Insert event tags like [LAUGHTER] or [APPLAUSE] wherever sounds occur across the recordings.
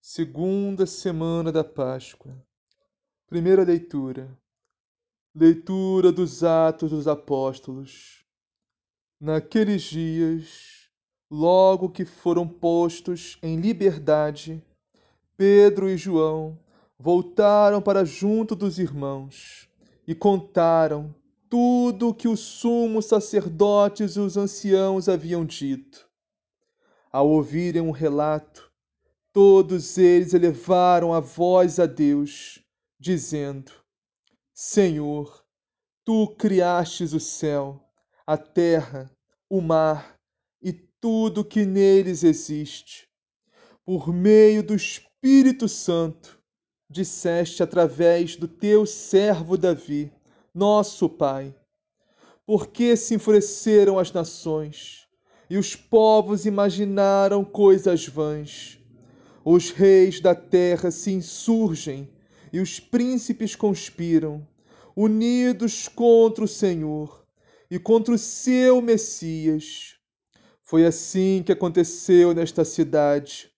segunda semana da Páscoa. Primeira leitura. Leitura dos Atos dos Apóstolos. Naqueles dias, logo que foram postos em liberdade, Pedro e João voltaram para junto dos irmãos e contaram tudo o que os sumos sacerdotes e os anciãos haviam dito. Ao ouvirem o um relato, todos eles elevaram a voz a Deus dizendo: Senhor, tu criastes o céu, a terra, o mar e tudo que neles existe. Por meio do Espírito Santo, disseste através do teu servo Davi, nosso Pai. Porque se enfureceram as nações e os povos imaginaram coisas vãs. Os reis da terra se insurgem e os príncipes conspiram, unidos contra o Senhor e contra o seu Messias. Foi assim que aconteceu nesta cidade.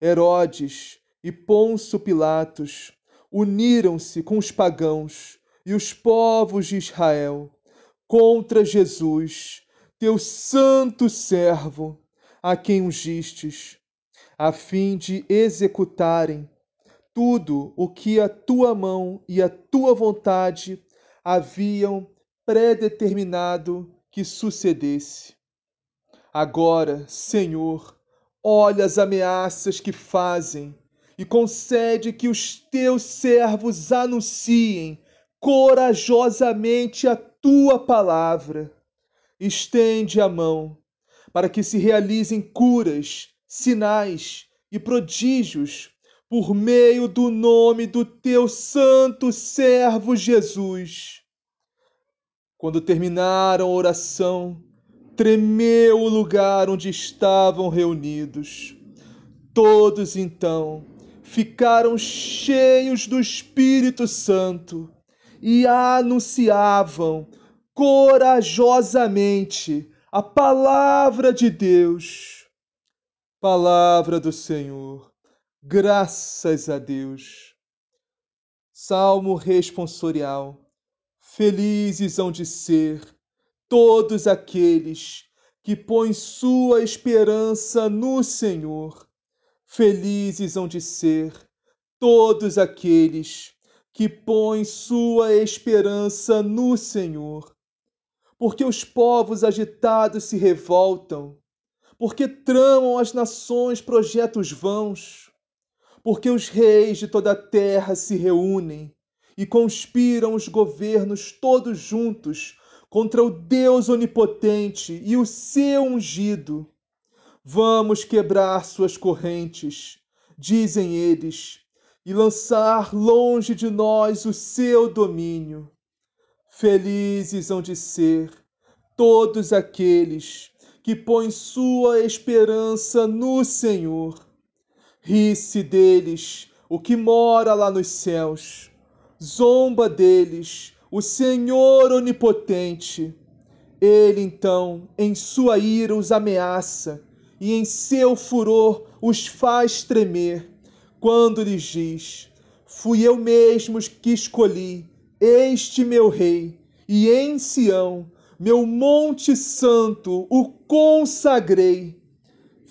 Herodes e Pôncio Pilatos uniram-se com os pagãos e os povos de Israel contra Jesus, teu santo servo, a quem ungistes, a fim de executarem tudo o que a tua mão e a tua vontade haviam predeterminado que sucedesse. Agora, Senhor, olha as ameaças que fazem e concede que os teus servos anunciem corajosamente a tua palavra. Estende a mão para que se realizem curas, sinais e prodígios por meio do nome do teu santo servo Jesus. Quando terminaram a oração, tremeu o lugar onde estavam reunidos. Todos então ficaram cheios do Espírito Santo e anunciavam corajosamente a palavra de Deus. Palavra do Senhor. Graças a Deus. Salmo responsorial. Felizes hão de ser todos aqueles que põem sua esperança no Senhor. Felizes hão de ser todos aqueles que põem sua esperança no Senhor. Porque os povos agitados se revoltam, porque tramam as nações projetos vãos porque os reis de toda a terra se reúnem e conspiram os governos todos juntos contra o Deus onipotente e o seu ungido. Vamos quebrar suas correntes, dizem eles, e lançar longe de nós o seu domínio. Felizes hão de ser todos aqueles que põem sua esperança no Senhor. Ri-se deles o que mora lá nos céus, zomba deles o Senhor onipotente. Ele então, em sua ira, os ameaça e em seu furor os faz tremer, quando lhes diz: Fui eu mesmo que escolhi este meu rei, e em Sião, meu monte santo, o consagrei.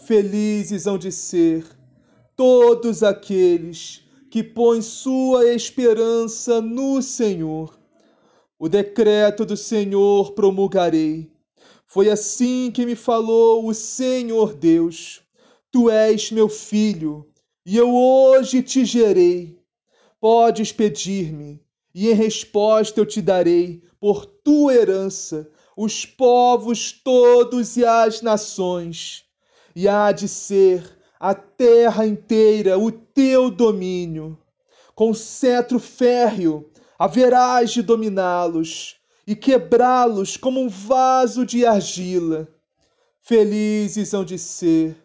Felizes hão de ser todos aqueles que põem sua esperança no Senhor. O decreto do Senhor promulgarei. Foi assim que me falou o Senhor Deus. Tu és meu filho, e eu hoje te gerei. Podes pedir-me, e em resposta eu te darei, por tua herança, os povos todos e as nações. E há de ser a terra inteira o teu domínio. Com cetro férreo haverás de dominá-los e quebrá-los como um vaso de argila. Felizes hão de ser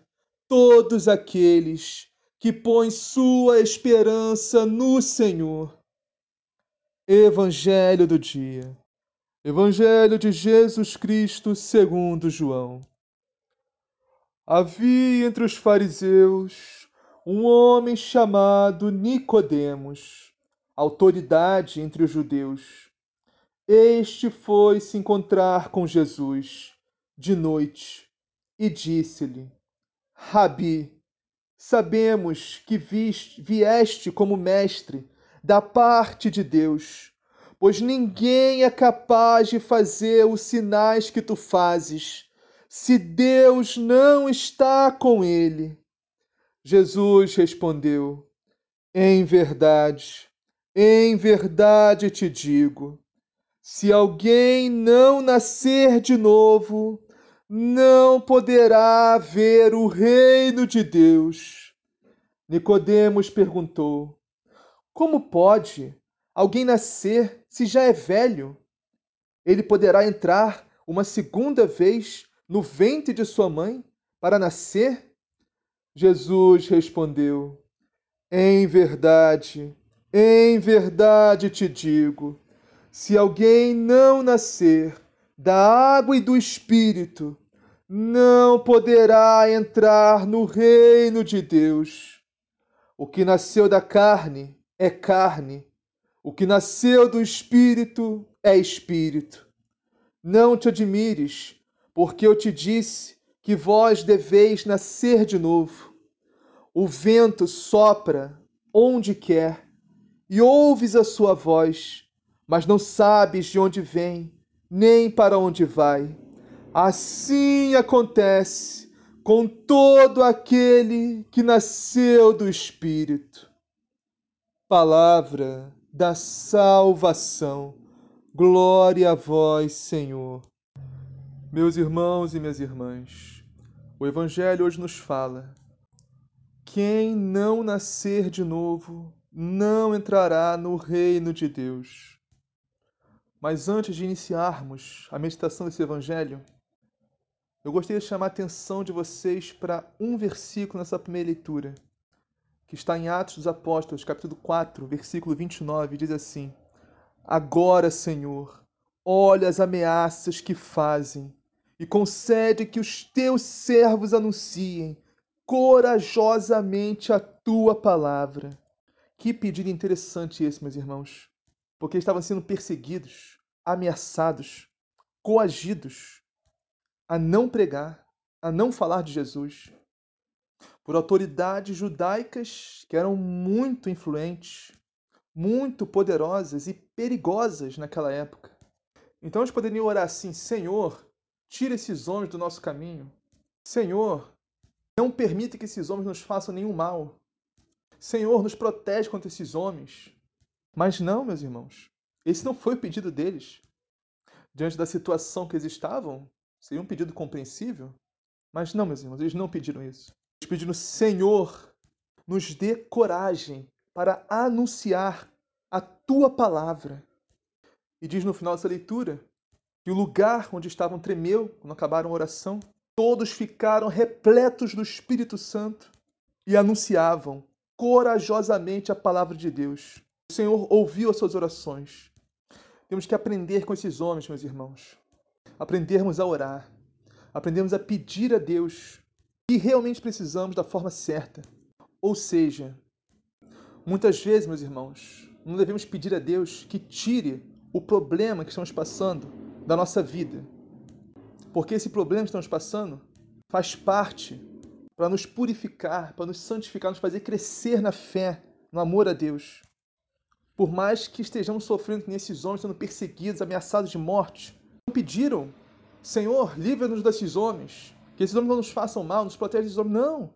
todos aqueles que põem sua esperança no Senhor. Evangelho do dia. Evangelho de Jesus Cristo segundo João. Havia entre os fariseus um homem chamado Nicodemos, autoridade entre os judeus. Este foi se encontrar com Jesus de noite e disse-lhe: Rabi, sabemos que viste, vieste como mestre da parte de Deus, pois ninguém é capaz de fazer os sinais que tu fazes se Deus não está com ele? Jesus respondeu: Em verdade, em verdade te digo, se alguém não nascer de novo, não poderá ver o reino de Deus. Nicodemos perguntou: Como pode alguém nascer se já é velho? Ele poderá entrar uma segunda vez no ventre de sua mãe para nascer? Jesus respondeu: Em verdade, em verdade te digo, se alguém não nascer da água e do espírito, não poderá entrar no reino de Deus. O que nasceu da carne é carne, o que nasceu do espírito é espírito. Não te admires porque eu te disse que vós deveis nascer de novo. O vento sopra onde quer, e ouves a sua voz, mas não sabes de onde vem, nem para onde vai. Assim acontece com todo aquele que nasceu do Espírito. Palavra da salvação. Glória a vós, Senhor. Meus irmãos e minhas irmãs, o Evangelho hoje nos fala: quem não nascer de novo não entrará no reino de Deus. Mas antes de iniciarmos a meditação desse Evangelho, eu gostaria de chamar a atenção de vocês para um versículo nessa primeira leitura, que está em Atos dos Apóstolos, capítulo 4, versículo 29, diz assim: Agora, Senhor, olha as ameaças que fazem e concede que os teus servos anunciem corajosamente a tua palavra. Que pedido interessante esse, meus irmãos, porque estavam sendo perseguidos, ameaçados, coagidos a não pregar, a não falar de Jesus, por autoridades judaicas que eram muito influentes, muito poderosas e perigosas naquela época. Então eles poderiam orar assim: Senhor, Tira esses homens do nosso caminho. Senhor, não permita que esses homens nos façam nenhum mal. Senhor, nos protege contra esses homens. Mas não, meus irmãos, esse não foi o pedido deles. Diante da situação que eles estavam, seria um pedido compreensível. Mas não, meus irmãos, eles não pediram isso. Pediram, Senhor, nos dê coragem para anunciar a tua palavra. E diz no final dessa leitura e o lugar onde estavam tremeu quando acabaram a oração. Todos ficaram repletos do Espírito Santo e anunciavam corajosamente a palavra de Deus. O Senhor ouviu as suas orações. Temos que aprender com esses homens, meus irmãos. Aprendermos a orar. Aprendermos a pedir a Deus que realmente precisamos da forma certa. Ou seja, muitas vezes, meus irmãos, não devemos pedir a Deus que tire o problema que estamos passando da nossa vida. Porque esse problema que estamos passando faz parte para nos purificar, para nos santificar, nos fazer crescer na fé, no amor a Deus. Por mais que estejamos sofrendo nesses homens, sendo perseguidos, ameaçados de morte, não pediram, Senhor, livra-nos desses homens, que esses homens não nos façam mal, nos protege desses homens. Não,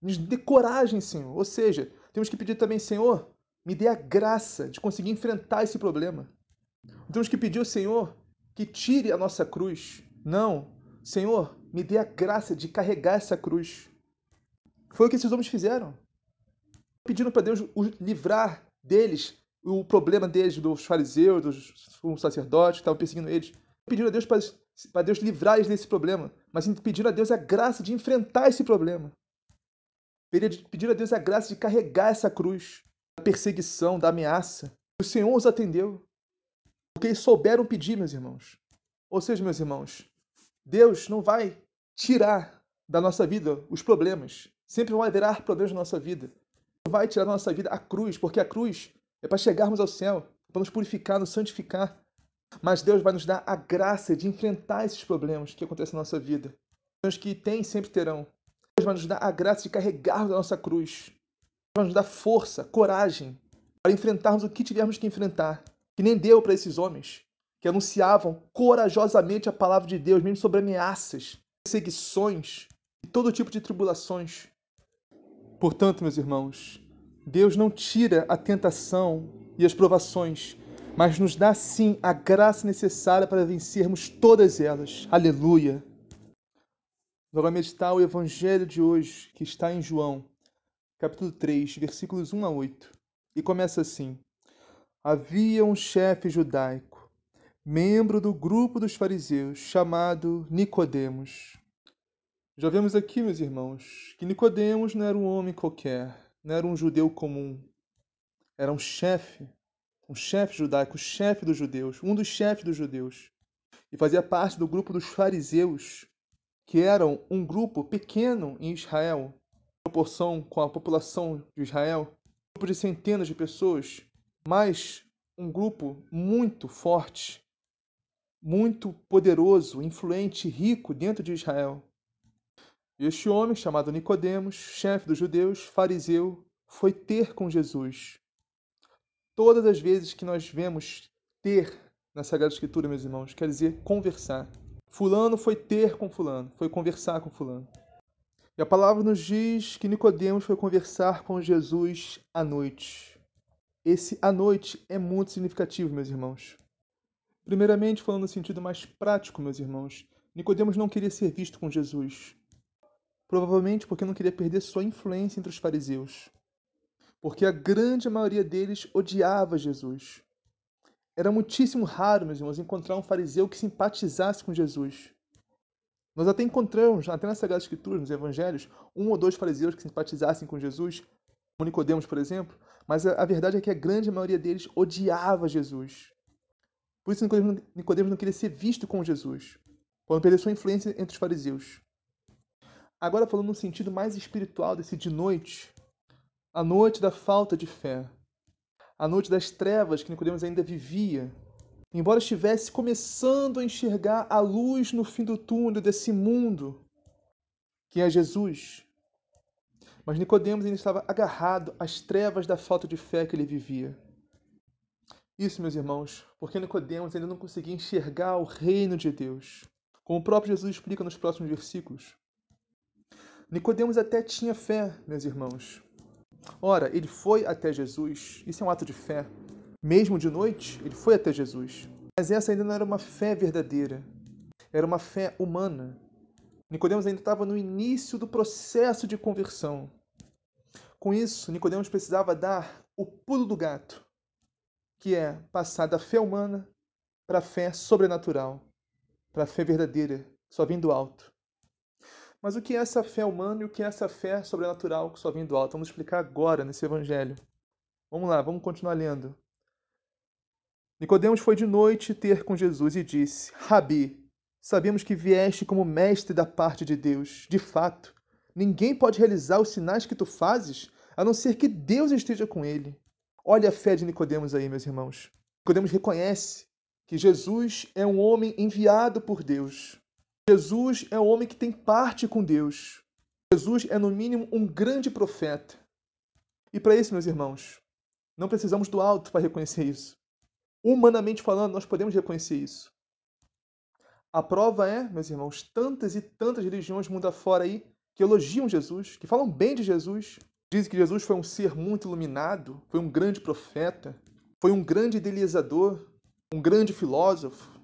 nos dê coragem, Senhor. Ou seja, temos que pedir também, Senhor, me dê a graça de conseguir enfrentar esse problema. Temos que pedir ao Senhor que tire a nossa cruz. Não, Senhor, me dê a graça de carregar essa cruz. Foi o que esses homens fizeram. Pedindo para Deus livrar deles o problema deles, dos fariseus, dos sacerdotes que estavam perseguindo eles. Pedindo a Deus para Deus livrar eles desse problema, mas pedindo a Deus a graça de enfrentar esse problema. Pedindo a Deus a graça de carregar essa cruz da perseguição, da ameaça. O Senhor os atendeu. Porque eles souberam pedir, meus irmãos. Ou seja, meus irmãos, Deus não vai tirar da nossa vida os problemas. Sempre vai haverá problemas na nossa vida. Não vai tirar da nossa vida a cruz, porque a cruz é para chegarmos ao céu, para nos purificar, nos santificar. Mas Deus vai nos dar a graça de enfrentar esses problemas que acontecem na nossa vida. Os que têm sempre terão. Deus vai nos dar a graça de carregarmos a nossa cruz. Deus vai nos dar força, coragem para enfrentarmos o que tivermos que enfrentar que nem deu para esses homens que anunciavam corajosamente a palavra de Deus, mesmo sobre ameaças, perseguições e todo tipo de tribulações. Portanto, meus irmãos, Deus não tira a tentação e as provações, mas nos dá sim a graça necessária para vencermos todas elas. Aleluia! Vamos meditar o evangelho de hoje, que está em João, capítulo 3, versículos 1 a 8. E começa assim: havia um chefe judaico, membro do grupo dos fariseus, chamado Nicodemos. Já vemos aqui, meus irmãos, que Nicodemos não era um homem qualquer, não era um judeu comum. Era um chefe, um chefe judaico, chefe dos judeus, um dos chefes dos judeus. E fazia parte do grupo dos fariseus, que eram um grupo pequeno em Israel, em proporção com a população de Israel, um grupo de centenas de pessoas, mas um grupo muito forte, muito poderoso, influente, rico dentro de Israel. Este homem, chamado Nicodemos, chefe dos judeus, fariseu, foi ter com Jesus. Todas as vezes que nós vemos ter na Sagrada Escritura, meus irmãos, quer dizer conversar. Fulano foi ter com fulano, foi conversar com fulano. E a palavra nos diz que Nicodemos foi conversar com Jesus à noite. Esse à noite é muito significativo, meus irmãos. Primeiramente, falando no sentido mais prático, meus irmãos, Nicodemos não queria ser visto com Jesus. Provavelmente porque não queria perder sua influência entre os fariseus. Porque a grande maioria deles odiava Jesus. Era muitíssimo raro, meus irmãos, encontrar um fariseu que simpatizasse com Jesus. Nós até encontramos, até nas Sagradas Escrituras, nos Evangelhos, um ou dois fariseus que simpatizassem com Jesus, como Nicodemos, por exemplo, mas a, verdade é que a grande maioria deles odiava Jesus. Por isso Nicodemos não queria ser visto com Jesus, para não perder sua influência entre os fariseus. Agora falando no sentido mais espiritual desse de noite, a noite da falta de fé, a noite das trevas que Nicodemos ainda vivia, embora estivesse começando a enxergar a luz no fim do túnel desse mundo, que é Jesus, mas Nicodemos ainda estava agarrado às trevas da falta de fé que ele vivia. Isso, meus irmãos, porque Nicodemos ainda não conseguia enxergar o reino de Deus, como o próprio Jesus explica nos próximos versículos. Nicodemos até tinha fé, meus irmãos. Ora, ele foi até Jesus, isso é um ato de fé. Mesmo de noite, ele foi até Jesus. Mas essa ainda não era uma fé verdadeira, era uma fé humana, Nicodemos ainda estava no início do processo de conversão. Com isso, Nicodemos precisava dar o pulo do gato, que é passar da fé humana para a fé sobrenatural, para a fé verdadeira, só vindo do alto. Mas o que é essa fé humana e o que é essa fé sobrenatural que só vem do alto? Vamos explicar agora nesse evangelho. Vamos lá, vamos continuar lendo. Nicodemos foi de noite ter com Jesus e disse: Rabi, sabemos que vieste como mestre da parte de Deus. De fato, ninguém pode realizar os sinais que tu fazes, a não ser que Deus esteja com ele. Olha a fé de Nicodemos aí, meus irmãos. Nicodemos reconhece que Jesus é um homem enviado por Deus. Jesus é um homem que tem parte com Deus. Jesus é, no mínimo, um grande profeta. E para isso, meus irmãos, não precisamos do alto para reconhecer isso. Humanamente falando, nós podemos reconhecer isso. A prova é, meus irmãos, tantas e tantas religiões mundo afora aí que elogiam Jesus, que falam bem de Jesus, dizem que Jesus foi um ser muito iluminado, foi um grande profeta, foi um grande idealizador, um grande filósofo,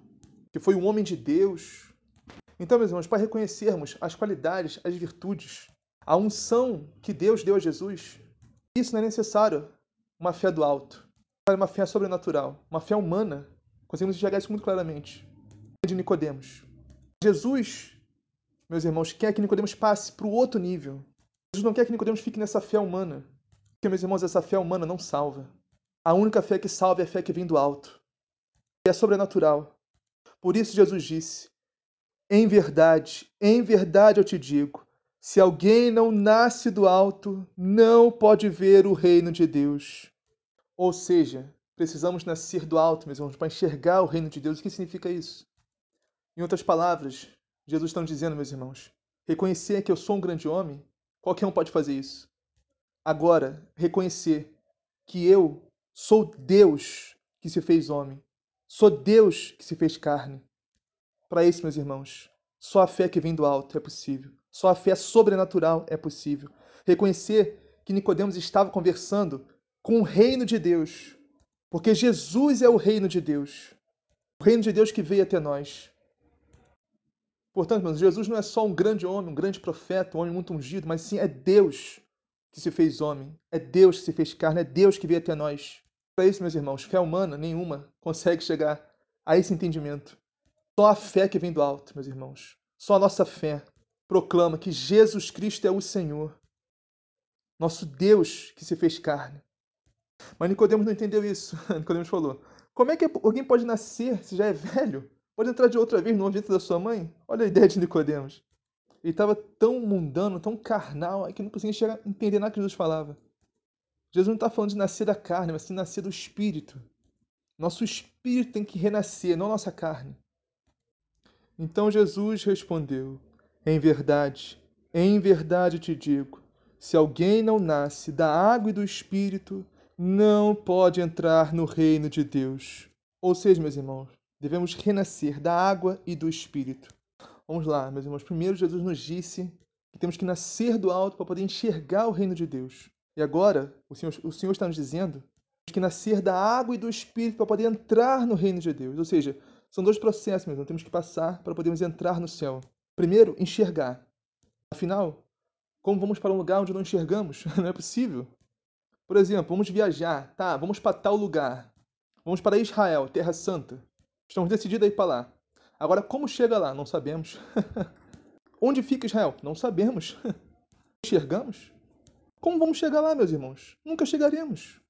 que foi um homem de Deus. Então, meus irmãos, para reconhecermos as qualidades, as virtudes, a unção que Deus deu a Jesus, isso não é necessário uma fé do alto, é uma fé sobrenatural, uma fé humana. Conseguimos enxergar isso muito claramente. De Nicodemos. Jesus, meus irmãos, quer que Nicodemos passe para o outro nível. Jesus não quer que Nicodemos fique nessa fé humana. Porque, meus irmãos, essa fé humana não salva. A única fé que salva é a fé que vem do alto. É sobrenatural. Por isso Jesus disse: Em verdade, em verdade eu te digo, se alguém não nasce do alto, não pode ver o reino de Deus. Ou seja, precisamos nascer do alto, meus irmãos, para enxergar o reino de Deus. O que significa isso? Em outras palavras, Jesus está dizendo, meus irmãos, reconhecer que eu sou um grande homem, qualquer um pode fazer isso. Agora, reconhecer que eu sou Deus que se fez homem, sou Deus que se fez carne. Para isso, meus irmãos, só a fé que vem do alto é possível. Só a fé sobrenatural é possível. Reconhecer que Nicodemos estava conversando com o reino de Deus, porque Jesus é o reino de Deus. O reino de Deus que veio até nós. Portanto, meus, Jesus não é só um grande homem, um grande profeta, um homem muito ungido, mas sim é Deus que se fez homem, é Deus que se fez carne, é Deus que veio até nós. Para isso, meus irmãos, fé humana nenhuma consegue chegar a esse entendimento. Só a fé que vem do alto, meus irmãos. Só a nossa fé proclama que Jesus Cristo é o Senhor, nosso Deus que se fez carne. Mas Nicodemos não entendeu isso. [LAUGHS] Nicodemos falou: Como é que alguém pode nascer se já é velho? Pode entrar de outra vez no ventre da sua mãe? Olha a ideia de Nicodemos. Ele estava tão mundano, tão carnal, que não conseguia chegar, entender nada que Jesus falava. Jesus não está falando de nascer da carne, mas sim nascer do espírito. Nosso espírito tem que renascer, não nossa carne. Então Jesus respondeu: em verdade, em verdade te digo: se alguém não nasce da água e do espírito, não pode entrar no reino de Deus. Ou seja, meus irmãos, devemos renascer da água e do espírito. Vamos lá, meus irmãos. Primeiro, Jesus nos disse que temos que nascer do alto para poder enxergar o reino de Deus. E agora, o Senhor, o Senhor está nos dizendo que nascer da água e do espírito para poder entrar no reino de Deus. Ou seja, são dois processos, mesmo. Temos que passar para podermos entrar no céu. Primeiro, enxergar. Afinal, como vamos para um lugar onde não enxergamos? [LAUGHS] Não é possível. Por exemplo, vamos viajar, tá? Vamos para tal lugar. Vamos para Israel, Terra Santa. Estamos decididos a ir para lá. Agora, como chega lá? Não sabemos. [LAUGHS] Onde fica Israel? Não sabemos. [LAUGHS] Enxergamos? Como vamos chegar lá, meus irmãos? Nunca chegaremos.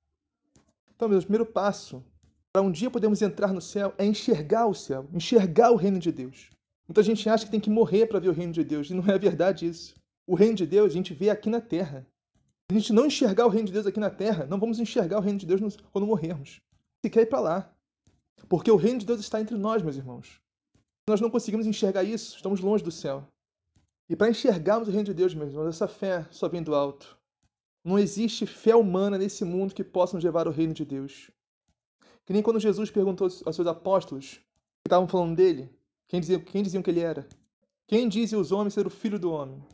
Então, meu primeiro passo para um dia podermos entrar no céu é enxergar o céu, enxergar o reino de Deus. Muita gente acha que tem que morrer para ver o reino de Deus, e não é verdade isso. O reino de Deus a gente vê aqui na terra. Se a gente não enxergar o reino de Deus aqui na terra, não vamos enxergar o reino de Deus quando morrermos. Se quer ir para lá. Porque o reino de Deus está entre nós, meus irmãos. Se nós não conseguimos enxergar isso, estamos longe do céu. E para enxergarmos o reino de Deus, meus irmãos, essa fé só vem do alto. Não existe fé humana nesse mundo que possa nos levar ao reino de Deus. Que nem quando Jesus perguntou aos seus apóstolos, que estavam falando dele, quem, dizia, quem diziam que ele era? Quem dizem os homens ser o filho do homem?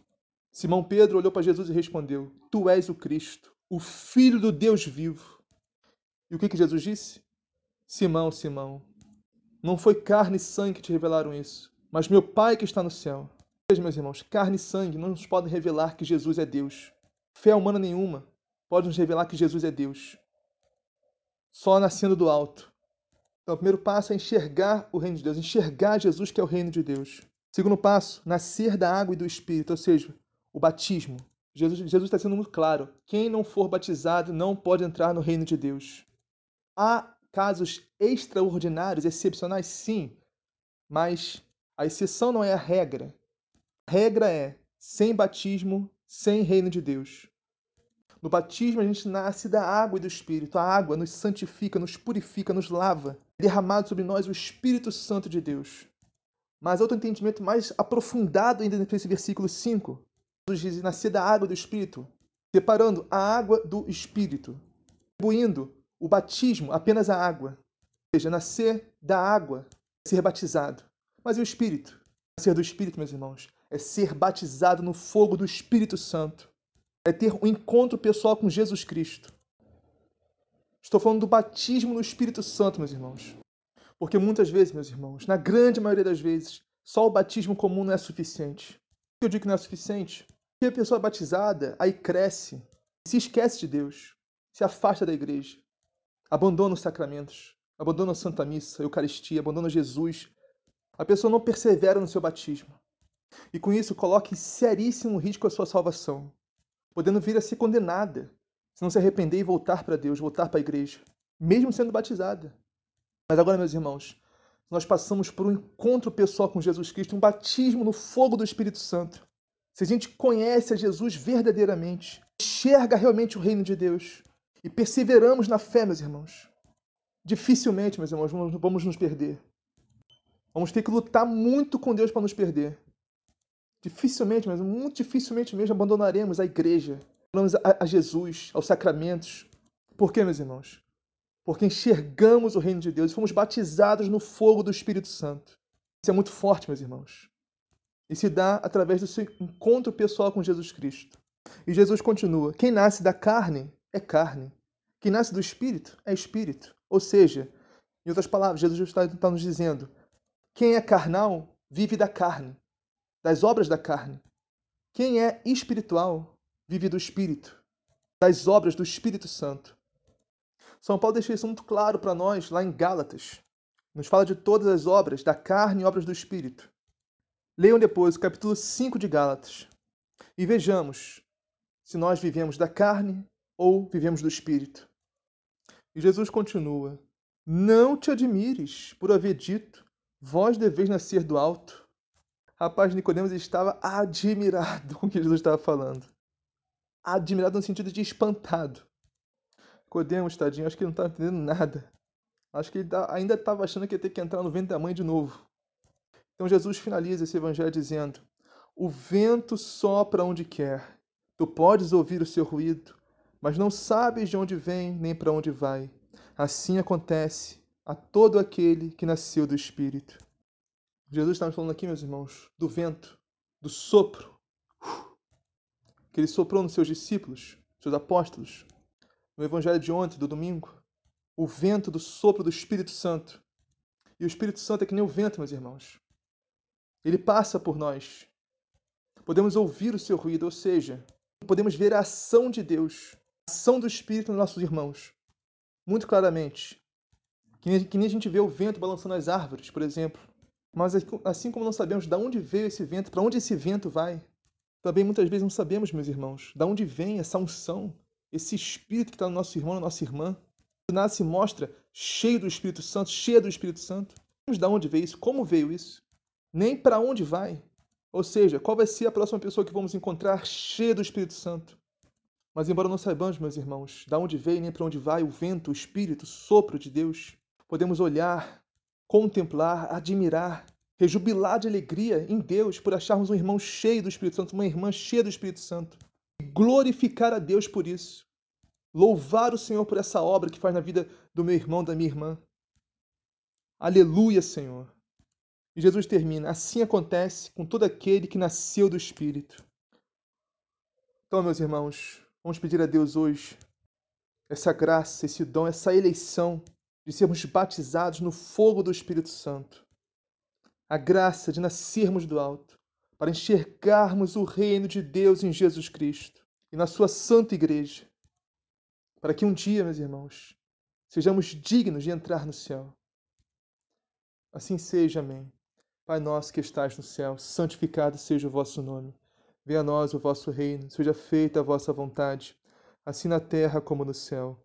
Simão Pedro olhou para Jesus e respondeu: Tu és o Cristo, o Filho do Deus vivo. E o que, que Jesus disse? Simão, Simão, não foi carne e sangue que te revelaram isso, mas meu Pai que está no céu. Veja, meus irmãos, carne e sangue não nos podem revelar que Jesus é Deus. Fé humana nenhuma pode nos revelar que Jesus é Deus. Só nascendo do alto, então, o primeiro passo é enxergar o reino de Deus, enxergar Jesus, que é o reino de Deus. Segundo passo, nascer da água e do Espírito, ou seja, o batismo. Jesus, Jesus está sendo muito claro: quem não for batizado não pode entrar no reino de Deus. Há casos extraordinários, excepcionais, sim, mas a exceção não é a regra. A regra é sem batismo, sem reino de Deus. No batismo a gente nasce da água e do Espírito. A água nos santifica, nos purifica, nos lava. É derramado sobre nós o Espírito Santo de Deus. Mas outro entendimento mais aprofundado ainda nesse versículo 5, Jesus diz nascer da água do Espírito, separando a água do Espírito, atribuindo o batismo apenas à água. Ou seja, nascer da água, ser batizado. Mas e o Espírito? Nascer do Espírito, meus irmãos, é ser batizado no fogo do Espírito Santo. É ter um encontro pessoal com Jesus Cristo. Estou falando do batismo no Espírito Santo, meus irmãos. Porque muitas vezes, meus irmãos, na grande maioria das vezes, só o batismo comum não é suficiente. Por que eu digo que não é suficiente? Porque a pessoa batizada aí cresce, se esquece de Deus, se afasta da igreja, abandona os sacramentos, abandona a Santa Missa, a Eucaristia, abandona Jesus. A pessoa não persevera no seu batismo. E com isso coloca em seríssimo risco a sua salvação, podendo vir a ser condenada se não se arrepender e voltar para Deus, voltar para a igreja, mesmo sendo batizada. Mas agora, meus irmãos, nós passamos por um encontro pessoal com Jesus Cristo, um batismo no fogo do Espírito Santo. Se a gente conhece a Jesus verdadeiramente, enxerga realmente o reino de Deus e perseveramos na fé, meus irmãos, dificilmente, meus irmãos, vamos nos perder. Vamos ter que lutar muito com Deus para nos perder. Dificilmente, mas muito dificilmente mesmo abandonaremos a igreja, a, a Jesus, aos sacramentos. Por quê, meus irmãos? porque enxergamos o reino de Deus e fomos batizados no fogo do Espírito Santo. Isso é muito forte, meus irmãos. E se dá através do seu encontro pessoal com Jesus Cristo. E Jesus continua: quem nasce da carne é carne, quem nasce do Espírito é Espírito. Ou seja, em outras palavras, Jesus está, está nos dizendo: quem é carnal vive da carne, das obras da carne. Quem é espiritual vive do Espírito, das obras do Espírito Santo. São Paulo deixa isso muito claro para nós lá em Gálatas. Nos fala de todas as obras da carne e obras do Espírito. Leiam depois o capítulo 5 de Gálatas e vejamos se nós vivemos da carne ou vivemos do Espírito. E Jesus continua: Não te admires por haver dito, vós deveis nascer do alto. Rapaz, Nicodemos estava admirado com o que Jesus estava falando. Admirado no sentido de espantado. Codemos, tadinho, acho que ele não estava entendendo nada. Acho que ele tá, ainda estava achando que ia ter que entrar no ventre da mãe de novo. Então Jesus finaliza esse evangelho dizendo: O vento sopra onde quer. Tu podes ouvir o seu ruído, mas não sabes de onde vem nem para onde vai. Assim acontece a todo aquele que nasceu do Espírito. Jesus está falando aqui, meus irmãos, do vento, do sopro que ele soprou nos seus discípulos, seus apóstolos, no evangelho de ontem, do domingo, o vento do sopro do Espírito Santo. E o Espírito Santo é que nem o vento, meus irmãos. Ele passa por nós. Podemos ouvir o seu ruído, ou seja, podemos ver a ação de Deus, a ação do Espírito nos nossos irmãos, muito claramente. Que nem a gente vê o vento balançando as árvores, por exemplo. Mas assim como não sabemos de onde veio esse vento, para onde esse vento vai, também muitas vezes não sabemos, meus irmãos, de onde vem essa unção, esse espírito que está no nosso irmão, na nossa irmã, do nada se mostra cheio do Espírito Santo, cheio do Espírito Santo. Vamos de onde veio isso? Como veio isso? Nem para onde vai. Ou seja, qual vai ser a próxima pessoa que vamos encontrar cheia do Espírito Santo? Mas embora não saibamos, meus irmãos, de onde veio nem para onde vai o vento, o Espírito, o sopro de Deus, podemos olhar, contemplar, admirar, rejubilar de alegria em Deus por acharmos um irmão cheio do Espírito Santo, uma irmã cheia do Espírito Santo. Glorificar a Deus por isso. Louvar o Senhor por essa obra que faz na vida do meu irmão, da minha irmã. Aleluia, Senhor. E Jesus termina: assim acontece com todo aquele que nasceu do Espírito. Então, meus irmãos, vamos pedir a Deus hoje essa graça, esse dom, essa eleição de sermos batizados no fogo do Espírito Santo. A graça de nascermos do alto, para enxergarmos o reino de Deus em Jesus Cristo e na Sua Santa Igreja para que um dia, meus irmãos, sejamos dignos de entrar no céu. Assim seja, amém. Pai nosso que estás no céu, santificado seja o vosso nome. Venha a nós o vosso reino, seja feita a vossa vontade, assim na terra como no céu.